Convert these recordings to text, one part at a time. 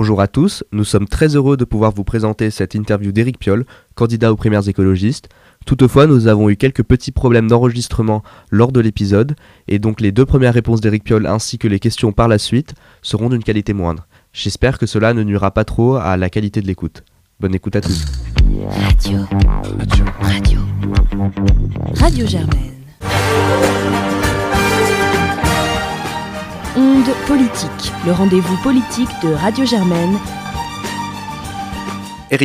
Bonjour à tous, nous sommes très heureux de pouvoir vous présenter cette interview d'Éric Piolle, candidat aux primaires écologistes. Toutefois, nous avons eu quelques petits problèmes d'enregistrement lors de l'épisode, et donc les deux premières réponses d'Éric Piolle ainsi que les questions par la suite seront d'une qualité moindre. J'espère que cela ne nuira pas trop à la qualité de l'écoute. Bonne écoute à tous. Radio. Radio. Radio. Radio Germaine. Onde politique, le rendez-vous politique de Radio Germaine.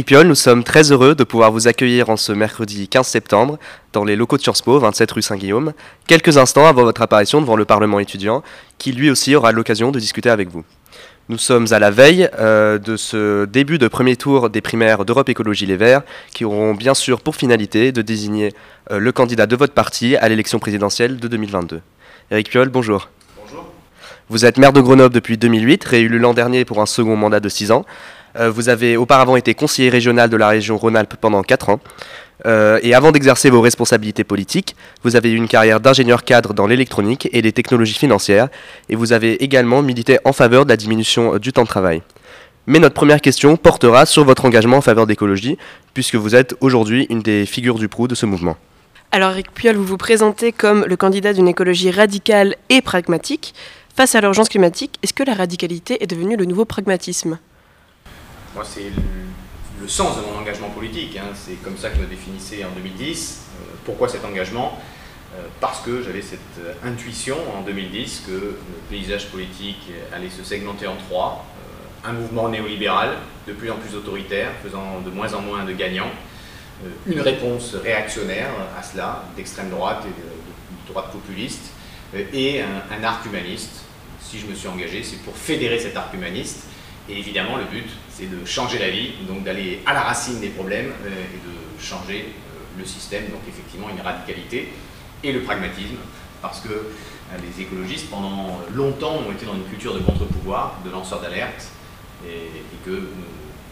Piolle, nous sommes très heureux de pouvoir vous accueillir en ce mercredi 15 septembre dans les locaux de Sciences Po, 27 rue Saint-Guillaume, quelques instants avant votre apparition devant le Parlement étudiant, qui lui aussi aura l'occasion de discuter avec vous. Nous sommes à la veille euh, de ce début de premier tour des primaires d'Europe Écologie Les Verts, qui auront bien sûr pour finalité de désigner euh, le candidat de votre parti à l'élection présidentielle de 2022. Eric Piolle, bonjour. Vous êtes maire de Grenoble depuis 2008, réélu l'an dernier pour un second mandat de 6 ans. Euh, vous avez auparavant été conseiller régional de la région Rhône-Alpes pendant 4 ans. Euh, et avant d'exercer vos responsabilités politiques, vous avez eu une carrière d'ingénieur cadre dans l'électronique et les technologies financières, et vous avez également milité en faveur de la diminution du temps de travail. Mais notre première question portera sur votre engagement en faveur d'écologie, puisque vous êtes aujourd'hui une des figures du proue de ce mouvement. Alors Eric Piolle, vous vous présentez comme le candidat d'une écologie radicale et pragmatique. Face à l'urgence climatique, est-ce que la radicalité est devenue le nouveau pragmatisme? Moi, c'est le, sens de mon engagement politique. Hein. C'est comme ça que je me définissais en 2010. Euh, pourquoi cet engagement? Euh, Parce que j'avais cette euh, intuition en 2010 que le paysage politique allait se segmenter en trois. un mouvement néolibéral, de plus en plus autoritaire, faisant de moins en moins de gagnants. une réponse réactionnaire à cela, d'extrême droite et de, droite populiste et un, arc humaniste si je me suis engagé, c'est pour fédérer cet arc humaniste. Et évidemment, le but, c'est de changer la vie, donc d'aller à la racine des problèmes euh, et de changer euh, le système. Donc effectivement, une radicalité et le pragmatisme, parce que euh, les écologistes, pendant longtemps, ont été dans une culture de contre-pouvoir, de lanceurs d'alerte, et, que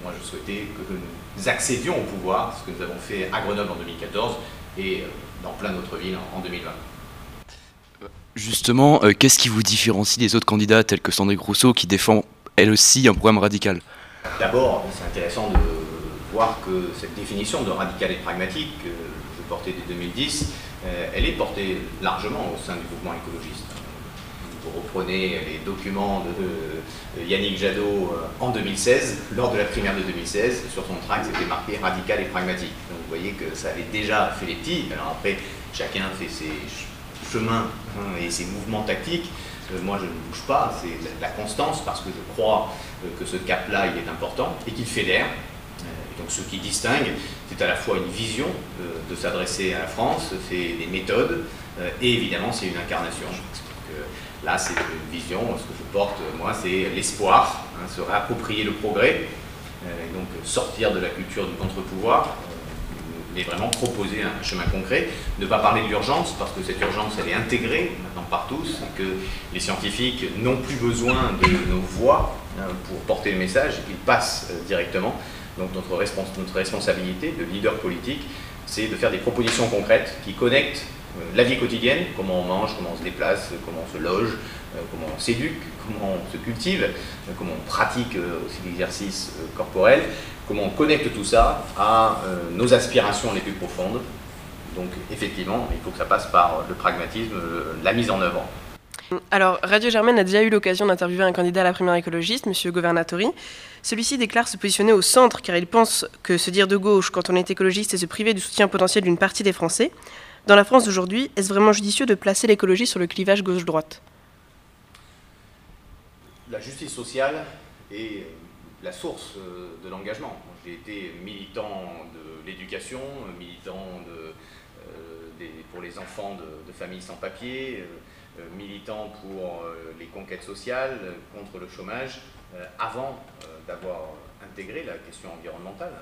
moi, je souhaitais que nous accédions au pouvoir, ce que nous avons fait à Grenoble en 2014 et dans plein d'autres villes en 2020. Justement, euh, qu'est-ce qui vous différencie des autres candidats tels que Sandrine Rousseau qui défend elle aussi un programme radical D'abord, c'est intéressant de voir que cette définition de radical et pragmatique que je portais dès 2010, euh, elle est portée largement au sein du mouvement écologiste. Vous reprenez les documents de, Yannick Jadot euh, en 2016, lors de la primaire de 2016, sur son tract c'était marqué radical et pragmatique. Donc vous voyez que ça avait déjà fait les petits. Alors après, chacun fait ses chemin hein, et ces mouvements tactiques, euh, moi je ne bouge pas, c'est la, constance parce que je crois euh, que ce cap-là il est important et qu'il fédère. Euh, donc ce qui distingue, c'est à la fois une vision de s'adresser à la France, c'est des méthodes et évidemment c'est une incarnation. là c'est une vision, ce que je porte moi c'est l'espoir, hein, se réapproprier le progrès, donc sortir de la culture du contre-pouvoir, mais vraiment proposer un chemin concret, ne pas parler de l'urgence, parce que cette urgence, elle est intégrée maintenant par tous, et que les scientifiques n'ont plus besoin de nos voix hein, pour porter le message, ils passent euh, directement. Donc notre, responsabilité de leader politique, c'est de faire des propositions concrètes qui connectent euh, la vie quotidienne, comment on mange, comment on se déplace, comment on se loge, euh, comment on s'éduque, comment on se cultive, comment on pratique aussi l'exercice corporel, comment on connecte tout ça à euh, nos aspirations les plus profondes. Donc effectivement, il faut que ça passe par le pragmatisme, la mise en œuvre. Alors, Radio Germaine a déjà eu l'occasion d'interviewer un candidat à la primaire écologiste, M. Governatori. Celui-ci déclare se positionner au centre car il pense que se dire de gauche quand on est écologiste, c'est se priver du soutien potentiel d'une partie des Français. Dans la France d'aujourd'hui, est-ce vraiment judicieux de placer l'écologie sur le clivage gauche-droite? La justice sociale est la source euh, de l'engagement. J'ai été militant de l'éducation, militant euh, pour les enfants de, familles sans papier, euh, militant pour les conquêtes sociales, contre le chômage, avant d'avoir intégré la question environnementale,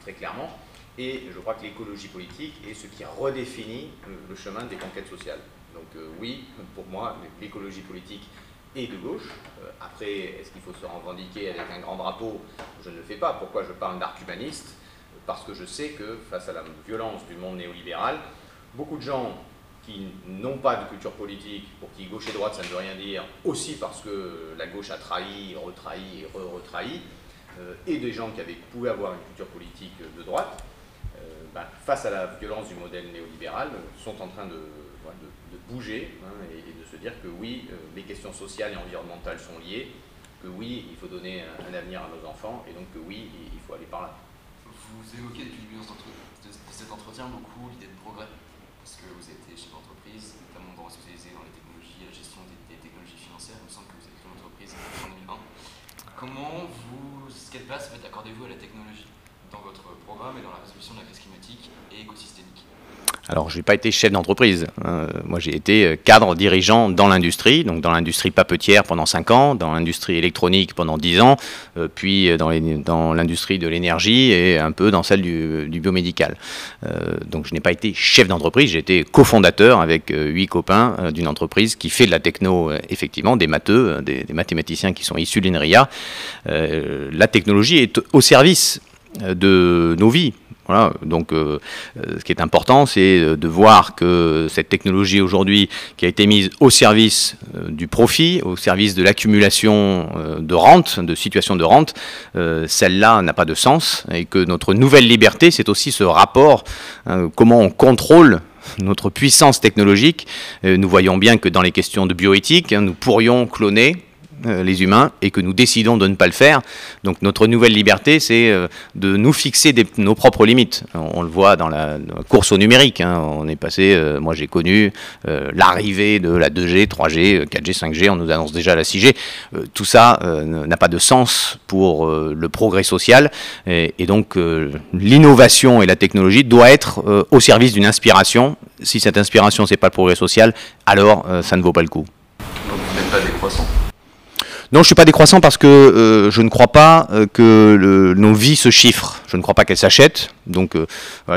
très clairement. Et je crois que l'écologie politique est ce qui redéfinit le chemin des conquêtes sociales. Donc oui, pour moi, l'écologie politique et de gauche. Euh, après, est-ce qu'il faut se revendiquer avec un grand drapeau? Je ne le fais pas. Pourquoi je parle d'arc humaniste Parce que je sais que face à la violence du monde néolibéral, beaucoup de gens qui n'ont pas de culture politique, pour qui gauche et droite ça ne veut rien dire, aussi parce que la gauche a trahi, retrahi et re-retrahi, et des gens qui avaient, pouvaient avoir une culture politique de droite, ben, face à la violence du modèle néolibéral, sont en train de, bouger hein, et, de se dire que oui, les questions sociales et environnementales sont liées, que oui, il faut donner un, avenir à nos enfants, et donc que oui, il, faut aller par là. Vous évoquez depuis le début de cet entretien beaucoup l'idée de progrès, parce que vous été chef d'entreprise, notamment dans, spécialisé dans les technologies, la gestion des, technologies financières. Il me semble que vous avez créé une entreprise en 2001. Comment vous, quelle place accordez-vous à la technologie? Dans votre programme et dans la résolution de la crise climatique et écosystémique alors, je n'ai pas été chef d'entreprise. Hein. moi, j'ai été euh, cadre dirigeant dans l'industrie, donc dans l'industrie papetière pendant 5 ans, dans l'industrie électronique pendant 10 ans, euh, puis euh, dans l'industrie de l'énergie et un peu dans celle du, biomédical. donc, je n'ai pas été chef d'entreprise, j'ai été cofondateur avec 8 copains d'une entreprise qui fait de la techno, effectivement, des matheux, des, des, mathématiciens qui sont issus de l'INRIA. la technologie est au service de nos vies. Voilà, donc euh, euh, ce qui est important, c'est euh, de voir que cette technologie aujourd'hui qui a été mise au service du profit, au service de l'accumulation de rente, de situation de rente, celle-là n'a pas de sens et que notre nouvelle liberté, c'est aussi ce rapport, hein, comment on contrôle notre puissance technologique. nous voyons bien que dans les questions de bioéthique, hein, nous pourrions cloner euh, les humains, et que nous décidons de ne pas le faire. Donc notre nouvelle liberté, c'est euh, de nous fixer nos propres limites. On, le voit dans la, course au numérique. Hein. On est passé, euh, moi j'ai connu l'arrivée de la 2G, 3G, 4G, 5G, on nous annonce déjà la 6G. tout ça n'a pas de sens pour le progrès social. Et, donc l'innovation et la technologie doit être au service d'une inspiration. Si cette inspiration, c'est pas le progrès social, alors ça ne vaut pas le coup. Donc pas décroissant non, je suis pas décroissant parce que euh, je ne crois pas euh, que nos vies se chiffrent. Je ne crois pas qu'elles s'achètent. Donc, euh,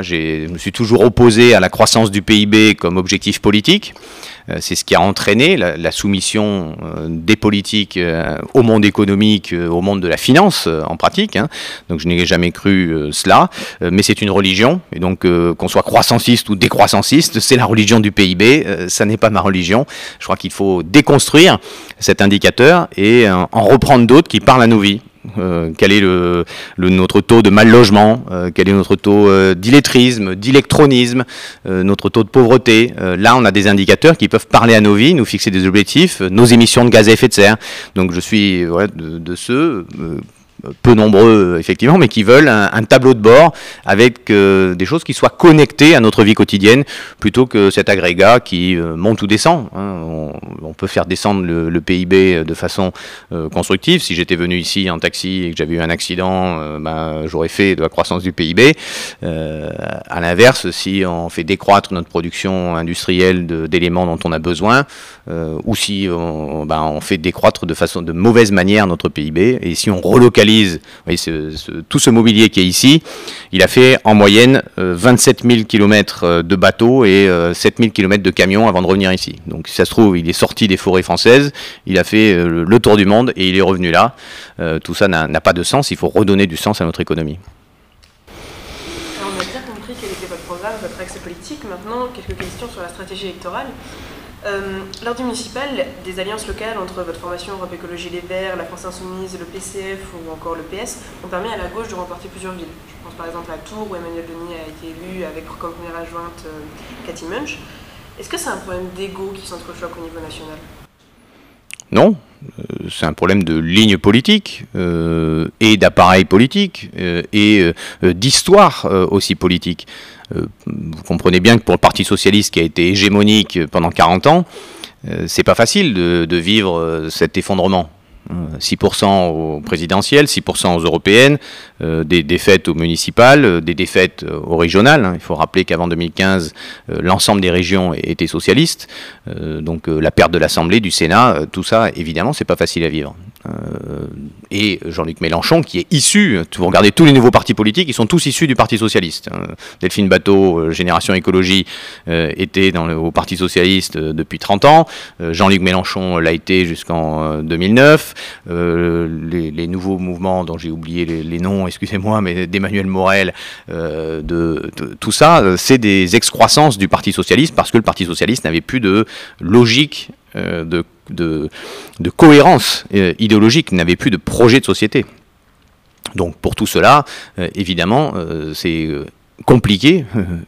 je me suis toujours opposé à la croissance du PIB comme objectif politique. Euh, c'est ce qui a entraîné la, soumission euh, des politiques au monde économique, au monde de la finance en pratique. Hein. Donc je n'ai jamais cru cela, mais c'est une religion, et donc qu'on soit croissanciste ou décroissanciste, c'est la religion du PIB, ça n'est pas ma religion. Je crois qu'il faut déconstruire cet indicateur et en reprendre d'autres qui parlent à nos vies. Euh, quel est notre taux de mal logement, euh, quel est notre taux euh, d'illettrisme, d'électronisme, notre taux de pauvreté. là, on a des indicateurs qui peuvent parler à nos vies, nous fixer des objectifs, nos émissions de gaz à effet de serre. Donc je suis de, de, ceux peu nombreux effectivement, mais qui veulent un, tableau de bord avec euh, des choses qui soient connectées à notre vie quotidienne, plutôt que cet agrégat qui euh, monte ou descend. Hein. On, peut faire descendre le, PIB de façon euh, constructive. Si j'étais venu ici en taxi et que j'avais eu un accident, ben, j'aurais fait de la croissance du PIB. à l'inverse, si on fait décroître notre production industrielle d'éléments dont on a besoin, ou si on, ben, on fait décroître de façon de mauvaise manière notre PIB, et si on relocalise tout ce mobilier qui est ici, il a fait en moyenne 27 000 km de bateaux et 7 000 km de camions avant de revenir ici. Donc si ça se trouve, il est sorti des forêts françaises, il a fait euh, le tour du monde et il est revenu là. Euh, tout ça n'a pas de sens, il faut redonner du sens à notre économie. on a bien compris quel était votre programme, votre axe politique. Maintenant, quelques questions sur la stratégie électorale. Euh, lors du municipal, des alliances locales entre votre formation Europe Écologie Les Verts, la France Insoumise, le PCF ou encore le PS ont permis à la gauche de remporter plusieurs villes. Je pense par exemple à Tours où Emmanuel Denis a été élu avec comme première adjointe euh, Cathy Munch. Est-ce que c'est un problème d'ego qui s'entrechoque au niveau national? Non, euh, c'est un problème de ligne politique et d'appareil politique et d'histoire aussi politique. Euh, vous comprenez bien que pour le Parti socialiste qui a été hégémonique pendant 40 ans, euh, c'est pas facile de, vivre euh, cet effondrement. 6% au présidentiel, 6% aux européennes, des défaites aux municipales, des défaites aux régionales. Hein. Il faut rappeler qu'avant 2015, l'ensemble des régions étaient socialistes. donc la perte de l'Assemblée, du Sénat, tout ça, évidemment, c'est pas facile à vivre. Euh, et Jean-Luc Mélenchon, qui est issu, vous regardez tous les nouveaux partis politiques, ils sont tous issus du Parti Socialiste. Hein. Delphine Bateau, euh, Génération Écologie, euh, était au Parti Socialiste depuis 30 ans. Jean-Luc Mélenchon l'a été jusqu'en 2009. Pastef, les, nouveaux mouvements dont j'ai oublié les, noms, excusez-moi, mais d'Emmanuel Morel, de, tout ça, c'est des excroissances du Parti socialiste parce que le Parti socialiste n'avait plus de logique de, cohérence idéologique, n'avait plus de projet de société. Donc pour tout cela, évidemment, c'est compliqué,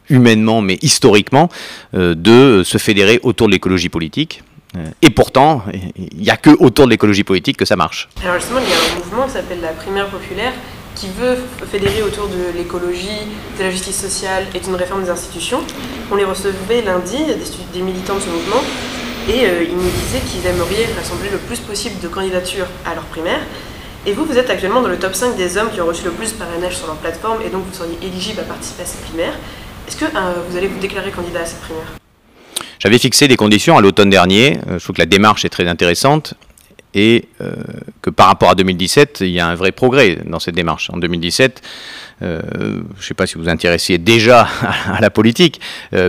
humainement mais historiquement, euh, de se fédérer autour de l'écologie politique. Et pourtant, il n'y a que autour de l'écologie politique que ça marche. Alors justement, il y a un mouvement qui s'appelle la primaire populaire qui veut fédérer autour de l'écologie, de la justice sociale et d'une réforme des institutions. On les recevait lundi, des, militants de ce mouvement, et euh, ils nous disaient qu'ils aimeraient rassembler le plus possible de candidatures à leur primaire. Et vous, vous êtes actuellement dans le top 5 des hommes qui ont reçu le plus de parrainage sur leur plateforme et donc vous seriez éligible à participer à cette primaire. Est-ce que euh, vous allez vous déclarer candidat à cette primaire? J'avais fixé des conditions à l'automne dernier. Euh, je trouve que la démarche est très intéressante et euh, que par rapport à 2017, il y a un vrai progrès dans cette démarche. En 2017, euh, je ne sais pas si vous vous intéressiez déjà à la politique,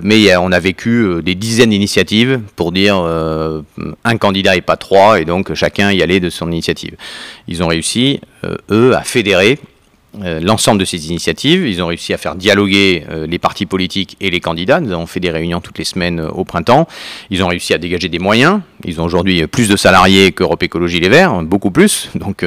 mais on a vécu des dizaines d'initiatives pour dire un candidat et pas trois, et donc chacun y allait de son initiative. Ils ont réussi, eux, à fédérer euh, l'ensemble de ces initiatives. Ils ont réussi à faire dialoguer euh, les partis politiques et les candidats. Nous avons fait des réunions toutes les semaines euh, au printemps. Ils ont réussi à dégager des moyens. Ils ont aujourd'hui plus de salariés qu'Europe Écologie Les Verts, beaucoup plus. Donc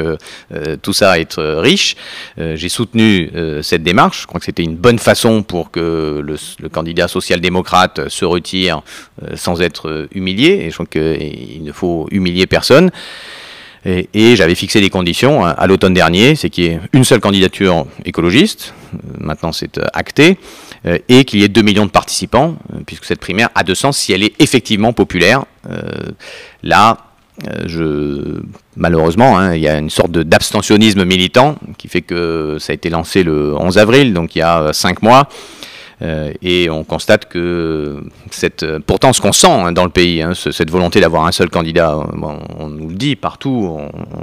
tout ça à être riche. J'ai soutenu cette démarche. Je crois que c'était une bonne façon pour que le, le candidat social-démocrate se retire sans être humilié. Et je crois qu'il ne faut humilier personne. Et, j'avais fixé des conditions à, l'automne dernier, c'est qu'il y ait une seule candidature écologiste, euh, maintenant c'est euh, acté, euh, et qu'il y ait 2 millions de participants, puisque cette primaire a de sens si elle est effectivement populaire. là, malheureusement, hein, il y a une sorte d'abstentionnisme militant qui fait que ça a été lancé le 11 avril, donc il y a 5 mois. Euh, et on constate que pourtant ce qu'on sent hein, dans le pays, hein, cette volonté d'avoir un seul candidat, on nous le dit partout,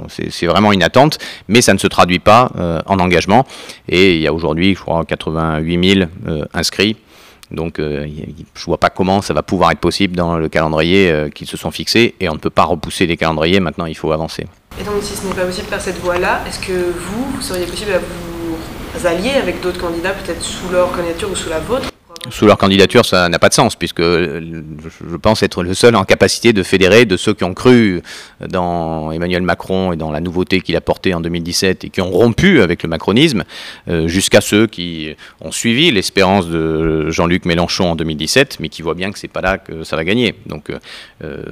c'est vraiment une attente, mais ça ne se traduit pas euh, en engagement. Et il y a aujourd'hui, je crois, 88 000 euh, inscrits. Donc je ne vois pas comment ça va pouvoir être possible dans le calendrier qu'ils se sont fixés et on ne peut pas repousser les calendriers, maintenant il faut avancer. Et donc si ce n'est pas possible par cette voie-là, est-ce que vous, vous seriez possible à vous alliés avec d'autres candidats, peut-être sous leur candidature ou sous la vôtre sous leur candidature, ça n'a pas de sens, puisque je pense être le seul en capacité de fédérer de ceux qui ont cru dans Emmanuel Macron et dans la nouveauté qu'il a portée en 2017 et qui ont rompu avec le macronisme, euh, jusqu'à ceux qui ont suivi l'espérance de Jean-Luc Mélenchon en 2017, mais qui voient bien que c'est pas là que ça va gagner. Donc euh,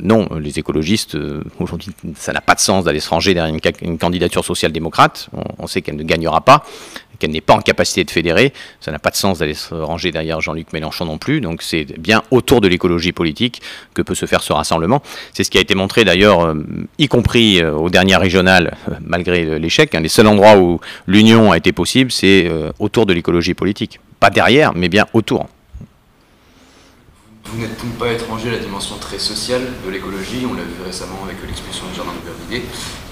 non, les écologistes, euh, aujourd'hui, ça n'a pas de sens d'aller se ranger derrière une, candidature social-démocrate. on sait qu'elle ne gagnera pas qu'elle n'est pas en capacité de fédérer. Ça n'a pas de sens d'aller se ranger derrière Jean-Luc Mélenchon non plus. Donc c'est bien autour de l'écologie politique que peut se faire ce rassemblement. C'est ce qui a été montré d'ailleurs, euh, y compris euh, aux dernières régionales, euh, malgré l'échec. Un des seuls endroits où l'union a été possible, c'est autour de l'écologie politique. Pas derrière, mais bien autour. Vous n'êtes donc pas étranger à la dimension très sociale de l'écologie, on l'a vu récemment avec l'expulsion du jardin de Bervilliers.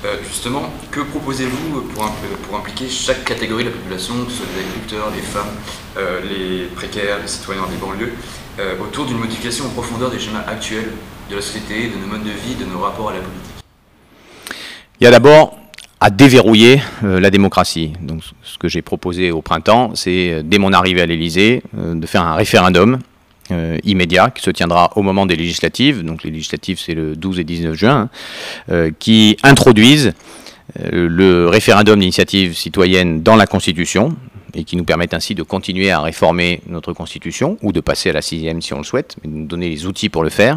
Euh, justement, que proposez-vous pour, pour, impliquer chaque catégorie de la population, que ce soit les agriculteurs, les femmes, euh, les précaires, les citoyens des banlieues, euh, autour d'une modification en profondeur des schémas actuels de la société, de nos modes de vie, de nos rapports à la politique? Il y a d'abord à déverrouiller la démocratie. Donc, ce que j'ai proposé au printemps, c'est, dès mon arrivée à l'Élysée, de faire un référendum euh, immédiat qui se tiendra au moment des législatives, donc les législatives c'est le 12 et 19 juin, euh, qui introduisent euh, le référendum d'initiative citoyenne dans la Constitution et qui nous permettent ainsi de continuer à réformer notre Constitution ou de passer à la sixième si on le souhaite, mais de nous donner les outils pour le faire.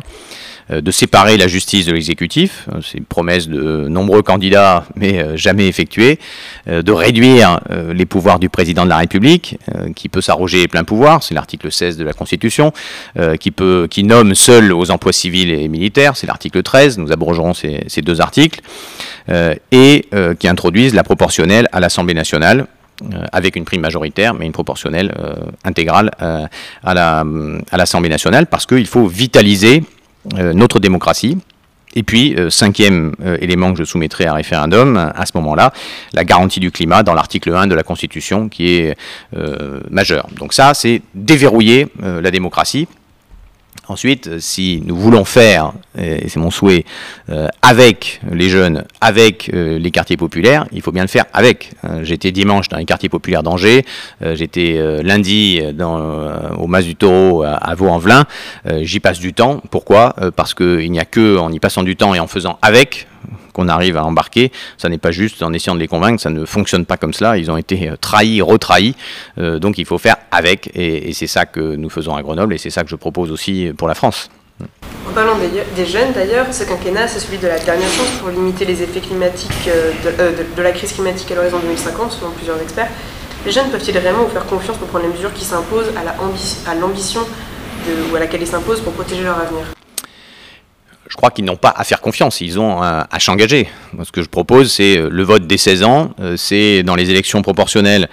Euh, de séparer la justice de l'exécutif, euh, c'est une promesse de nombreux candidats mais euh, jamais effectuée, de réduire les pouvoirs du président de la République, qui peut s'arroger plein pouvoir, c'est l'article 16 de la Constitution, qui, peut, qui nomme seul aux emplois civils et militaires, c'est l'article 13, nous abrogerons ces, ces deux articles, et qui introduisent la proportionnelle à l'Assemblée nationale, avec une prime majoritaire, mais une proportionnelle intégrale à l'Assemblée nationale, parce qu'il faut vitaliser euh, notre démocratie. Et puis, euh, cinquième euh, élément que je soumettrai à référendum, à ce moment-là, la garantie du climat dans l'article 1 de la Constitution qui est majeur. Donc ça, c'est déverrouiller la démocratie. Ensuite, euh, si nous voulons faire, et c'est mon souhait, euh, avec les jeunes, avec euh, les quartiers populaires, il faut bien le faire avec. j'étais dimanche dans les quartiers populaires d'Angers, j'étais lundi au Mas du Taureau à, à Vaux-en-Velin. J'y passe du temps. Pourquoi? Parce qu'il n'y a que en y passant du temps et en faisant avec qu'on arrive à embarquer. Ça n'est pas juste en essayant de les convaincre, ça ne fonctionne pas comme cela. Ils ont été euh, trahis, retrahis. Euh, donc il faut faire avec. Et, c'est ça que nous faisons à Grenoble et c'est ça que je propose aussi pour la France. En parlant des, jeunes d'ailleurs, ce quinquennat c'est celui de la dernière chance pour limiter les effets climatiques euh, de, la crise climatique à l'horizon 2050 selon plusieurs experts. Les jeunes peuvent-ils vraiment vous faire confiance pour prendre les mesures qui s'imposent à l'ambition ou à laquelle ils s'imposent pour protéger leur avenir? Je crois qu'ils n'ont pas à faire confiance, ils ont à, s'engager. Ce que je propose, c'est euh, le vote des 16 ans, euh, c'est dans les élections proportionnelles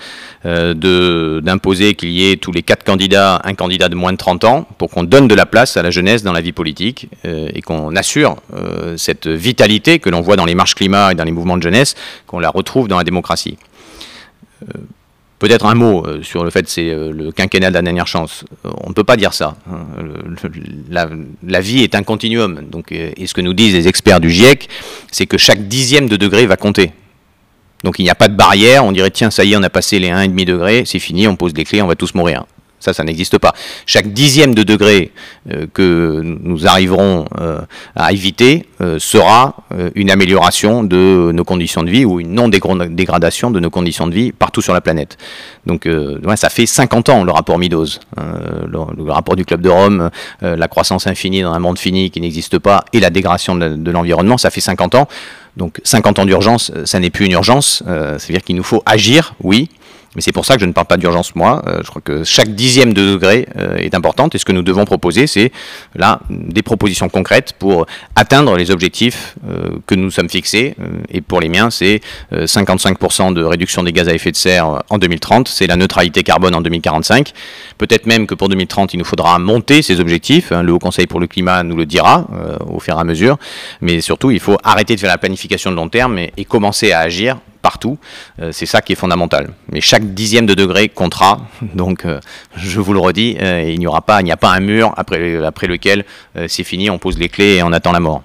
euh, d'imposer qu'il y ait tous les quatre candidats un candidat de moins de 30 ans pour qu'on donne de la place à la jeunesse dans la vie politique et qu'on assure cette vitalité que l'on voit dans les marches climat et dans les mouvements de jeunesse, qu'on la retrouve dans la démocratie. Peut-être un mot euh, sur le fait que c'est euh, le quinquennat de la dernière chance. Euh, on ne peut pas dire ça. Hein. La, vie est un continuum. Et ce que nous disent les experts du GIEC, c'est que chaque dixième de degré va compter. Donc il n'y a pas de barrière, on dirait tiens ça y est on a passé les 1,5 degrés, c'est fini, on pose les clés, on va tous mourir. Ça, ça n'existe pas. Chaque dixième de degré euh, que nous arriverons euh, à éviter euh, sera une amélioration de nos conditions de vie ou une non-dégradation de nos conditions de vie partout sur la planète. Donc, ça fait 50 ans le rapport Midos, hein, le, rapport du Club de Rome, la croissance infinie dans un monde fini qui n'existe pas et la dégradation de, l'environnement, ça fait 50 ans. Donc 50 ans d'urgence, ça n'est plus une urgence. C'est-à-dire qu'il nous faut agir, oui, mais c'est pour ça que je ne parle pas d'urgence, moi. Euh, je crois que chaque dixième de degré euh, est importante. Et ce que nous devons proposer, c'est là des propositions concrètes pour atteindre les objectifs euh, que nous sommes fixés. et pour les miens, c'est 55% de réduction des gaz à effet de serre en 2030. C'est la neutralité carbone en 2045. Peut-être même que pour 2030, il nous faudra monter ces objectifs. Hein. Le Haut Conseil pour le climat nous le dira au fur et à mesure. Mais surtout, il faut arrêter de faire la planification de long terme et commencer à agir partout. Euh, c'est ça qui est fondamental. Mais chaque dixième de degré comptera. Donc, euh, je vous le redis, euh, il n'y aura pas, il n'y a pas un mur après, après lequel c'est fini, on pose les clés et on attend la mort.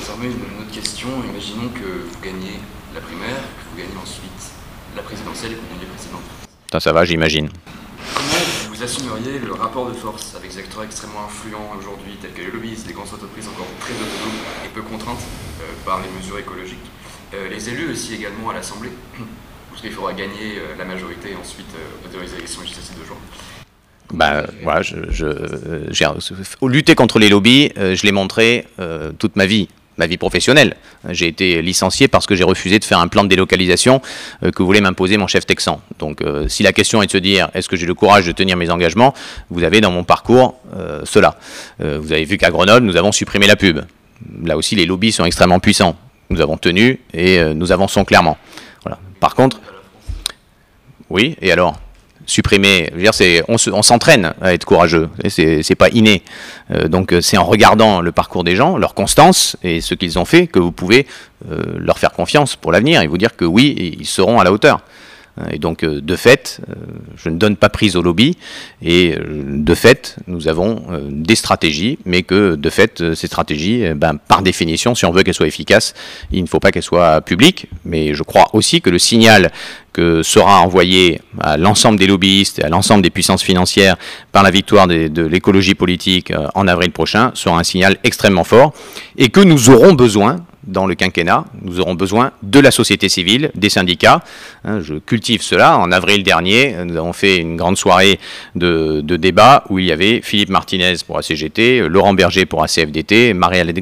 Désormais, une autre question. Imaginons que vous gagnez la primaire, que vous gagnez ensuite la présidentielle et que vous gagnez présidente. Ça, ça va, j'imagine. Comment vous assumeriez le rapport de force avec des acteurs extrêmement influents aujourd'hui, tels que les lobbyistes, les grandes entreprises encore très autonomes et peu contraintes par les mesures écologiques? Les élus aussi également à l'Assemblée, parce qu'il faudra gagner euh, la majorité ensuite euh, autoriser les élections législatives de juin. Ben, voilà, je, je, lutter contre les lobbies, je l'ai montré toute ma vie, ma vie professionnelle. J'ai été licencié parce que j'ai refusé de faire un plan de délocalisation que voulait m'imposer mon chef texan. Donc, si la question est de se dire est-ce que j'ai le courage de tenir mes engagements, vous avez dans mon parcours cela. vous avez vu qu'à Grenoble, nous avons supprimé la pub. Là aussi, les lobbies sont extrêmement puissants nous avons tenu et euh, nous avançons clairement. Par contre, oui, et alors supprimer, je veux dire, on s'entraîne à être courageux, c'est pas inné. Euh, donc euh, c'est en regardant le parcours des gens, leur constance et ce qu'ils ont fait que vous pouvez leur faire confiance pour l'avenir et vous dire que oui, ils seront à la hauteur. Et donc, euh, de fait, euh, je ne donne pas prise au lobby. Et euh, de fait, nous avons des stratégies, mais que de fait, ces stratégies, ben, par définition, si on veut qu'elles soient efficaces, il ne faut pas qu'elles soient publiques. Mais je crois aussi que le signal que sera envoyé à l'ensemble des lobbyistes et à l'ensemble des puissances financières par la victoire de l'écologie politique en avril prochain sera un signal extrêmement fort et que nous aurons besoin dans le quinquennat. Nous aurons besoin de la société civile, des syndicats. Hein, je cultive cela. En avril dernier, nous avons fait une grande soirée de, débat où il y avait Philippe Martinez pour ACGT, Laurent Berger pour ACFDT, Marie-Hélène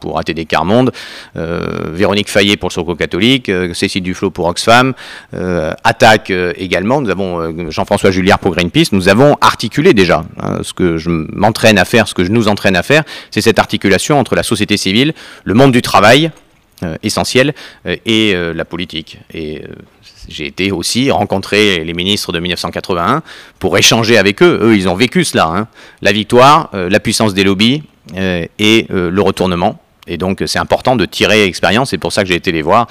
pour ATD Carmonde, euh, Véronique Fayet pour Soco catholique, euh, Cécile Duflo pour Oxfam, euh, Attaque également. Nous avons Jean-François Julliard pour Greenpeace. Nous avons articulé déjà hein, ce que je m'entraîne à faire, ce que je nous entraîne à faire, c'est cette articulation entre la société civile, le monde du travail, euh, essentiel euh, et euh, la politique. Et j'ai été aussi rencontrer les ministres de 1981 pour échanger avec eux. Eux, ils ont vécu cela. Hein. La victoire, la puissance des lobbies et le retournement. Et donc, c'est important de tirer expérience. C'est pour ça que j'ai été les voir,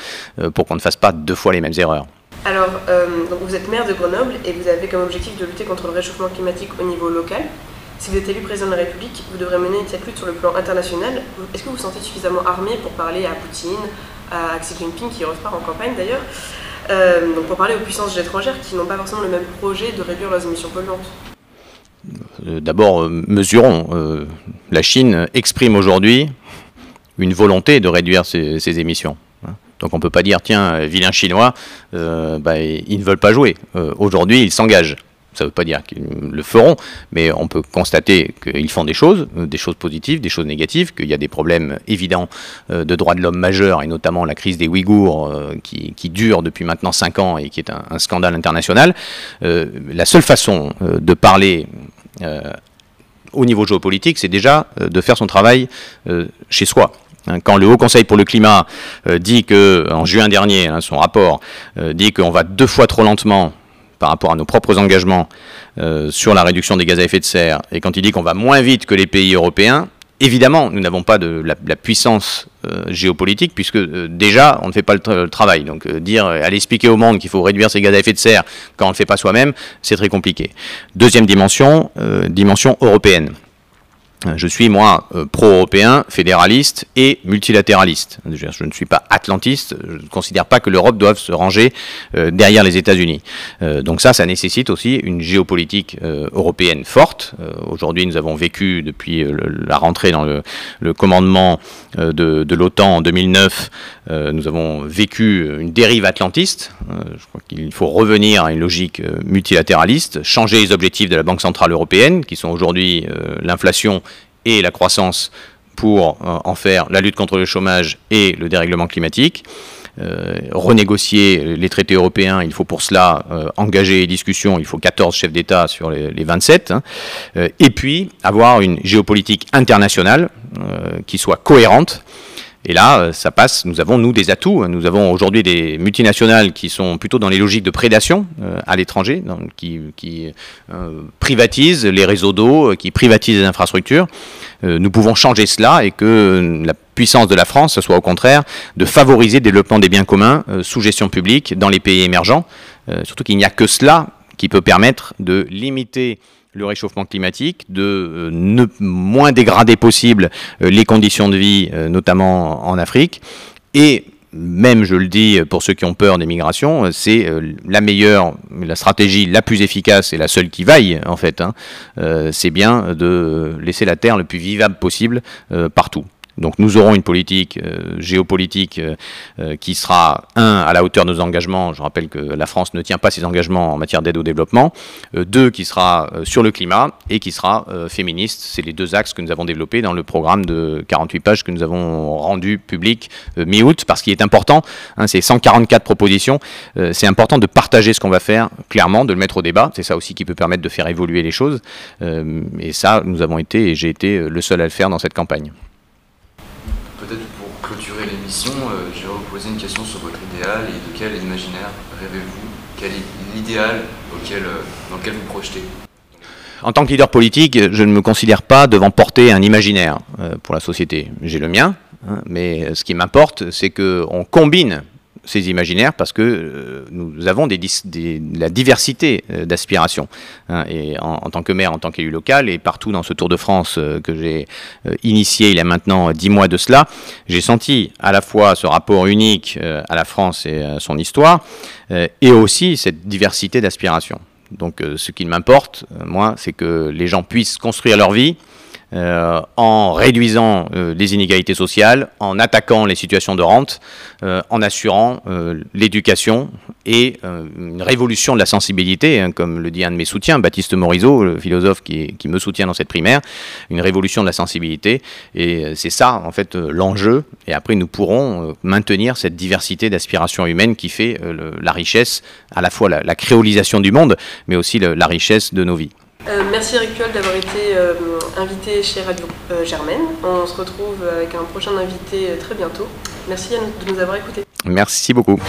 pour qu'on ne fasse pas deux fois les mêmes erreurs. Alors, donc vous êtes maire de Grenoble et vous avez comme objectif de lutter contre le réchauffement climatique au niveau local. Si vous êtes élu président de la République, vous devrez mener cette lutte sur le plan international. Est-ce que vous vous sentez suffisamment armé pour parler à Poutine, à Xi Jinping, qui repart en campagne d'ailleurs, euh, donc pour parler aux puissances étrangères qui n'ont pas forcément le même projet de réduire leurs émissions polluantes euh, D'abord, euh, mesurons. la Chine exprime aujourd'hui une volonté de réduire ses, émissions. Hein. Donc on ne peut pas dire, tiens, vilain chinois, bah, ils ne veulent pas jouer. aujourd'hui, ils s'engagent. Ça ne veut pas dire qu'ils le feront, mais on peut constater qu'ils font des choses, euh, des choses positives, des choses négatives, qu'il y a des problèmes évidents euh, de droits de l'homme majeurs, et notamment la crise des Ouïghours euh, qui, dure depuis maintenant 5 ans et qui est un, scandale international. la seule façon de parler au niveau géopolitique, c'est déjà de faire son travail chez soi hein, quand le Haut Conseil pour le climat dit que, en juin dernier, hein, son rapport dit qu'on va deux fois trop lentement par rapport à nos propres engagements euh, sur la réduction des gaz à effet de serre, et quand il dit qu'on va moins vite que les pays européens, évidemment, nous n'avons pas de la, puissance euh, géopolitique, puisque euh, déjà, on ne fait pas le, travail. Donc dire, aller expliquer au monde qu'il faut réduire ses gaz à effet de serre quand on ne le fait pas soi-même, c'est très compliqué. Deuxième dimension, dimension européenne. Je suis, moi, euh, pro-européen, fédéraliste et multilatéraliste. Je ne suis pas atlantiste, je ne considère pas que l'Europe doive se ranger euh, derrière les États-Unis. Euh, donc ça, ça nécessite aussi une géopolitique européenne forte. Aujourd'hui, nous avons vécu, depuis la rentrée dans le, commandement de, de l'OTAN en 2009, nous avons vécu une dérive atlantiste. je crois qu'il faut revenir à une logique multilatéraliste, changer les objectifs de la Banque Centrale Européenne, qui sont aujourd'hui l'inflation la croissance pour euh, en faire la lutte contre le chômage et le dérèglement climatique. Euh, renégocier les traités européens, il faut pour cela euh, engager les discussions, il faut 14 chefs d'État sur les, 27, hein. et puis avoir une géopolitique internationale qui soit cohérente et là, euh, ça passe. Nous avons, nous, des atouts. Nous avons aujourd'hui des multinationales qui sont plutôt dans les logiques de prédation euh, à l'étranger, qui, euh, privatisent les réseaux d'eau, qui privatisent les infrastructures. nous pouvons changer cela et que la puissance de la France, ce soit au contraire de favoriser le développement des biens communs sous gestion publique dans les pays émergents. surtout qu'il n'y a que cela qui peut permettre de limiter le réchauffement climatique, de euh, ne moins dégrader possible euh, les conditions de vie, euh, notamment en Afrique. Et même, je le dis pour ceux qui ont peur des migrations, c'est la meilleure, la stratégie la plus efficace et la seule qui vaille, en fait. Hein. c'est bien de laisser la Terre le plus vivable possible partout. Donc nous aurons une politique euh, géopolitique euh, euh, qui sera, un, à la hauteur de nos engagements, je rappelle que la France ne tient pas ses engagements en matière d'aide au développement, deux, qui sera sur le climat et qui sera féministe. C'est les deux axes que nous avons développés dans le programme de 48 pages que nous avons rendu public mi-août, parce qu'il est important, hein, c'est 144 propositions, c'est important de partager ce qu'on va faire clairement, de le mettre au débat, c'est ça aussi qui peut permettre de faire évoluer les choses, et ça, nous avons été, et j'ai été le seul à le faire dans cette campagne pour clôturer l'émission, euh, je vais vous poser une question sur votre idéal et de quel imaginaire rêvez-vous? Quel est l'idéal auquel, euh, dans lequel vous projetez? En tant que leader politique, je ne me considère pas devant porter un imaginaire euh, pour la société. J'ai le mien, hein, mais ce qui m'importe, c'est qu'on combine ces imaginaires parce que euh, nous avons des, la diversité euh, d'aspirations. Hein, et en, tant que maire, en tant qu'élu local, et partout dans ce Tour de France euh, que j'ai initié il y a maintenant dix mois de cela, j'ai senti à la fois ce rapport unique à la France et à son histoire, et aussi cette diversité d'aspirations. Donc ce qui m'importe, moi, c'est que les gens puissent construire leur vie, euh, en réduisant euh, les inégalités sociales, en attaquant les situations de rente, euh, en assurant l'éducation et une révolution de la sensibilité, hein, comme le dit un de mes soutiens, Baptiste Morisot, le philosophe qui, qui, me soutient dans cette primaire, une révolution de la sensibilité. Et c'est ça, en fait, l'enjeu. Et après, nous pourrons maintenir cette diversité d'aspirations humaines qui fait la richesse, à la fois la, créolisation du monde, mais aussi la richesse de nos vies. Euh, merci Eric d'avoir été euh, invité chez Radio euh, Germaine. On se retrouve avec un prochain invité très bientôt. Merci de nous avoir écoutés. Merci beaucoup.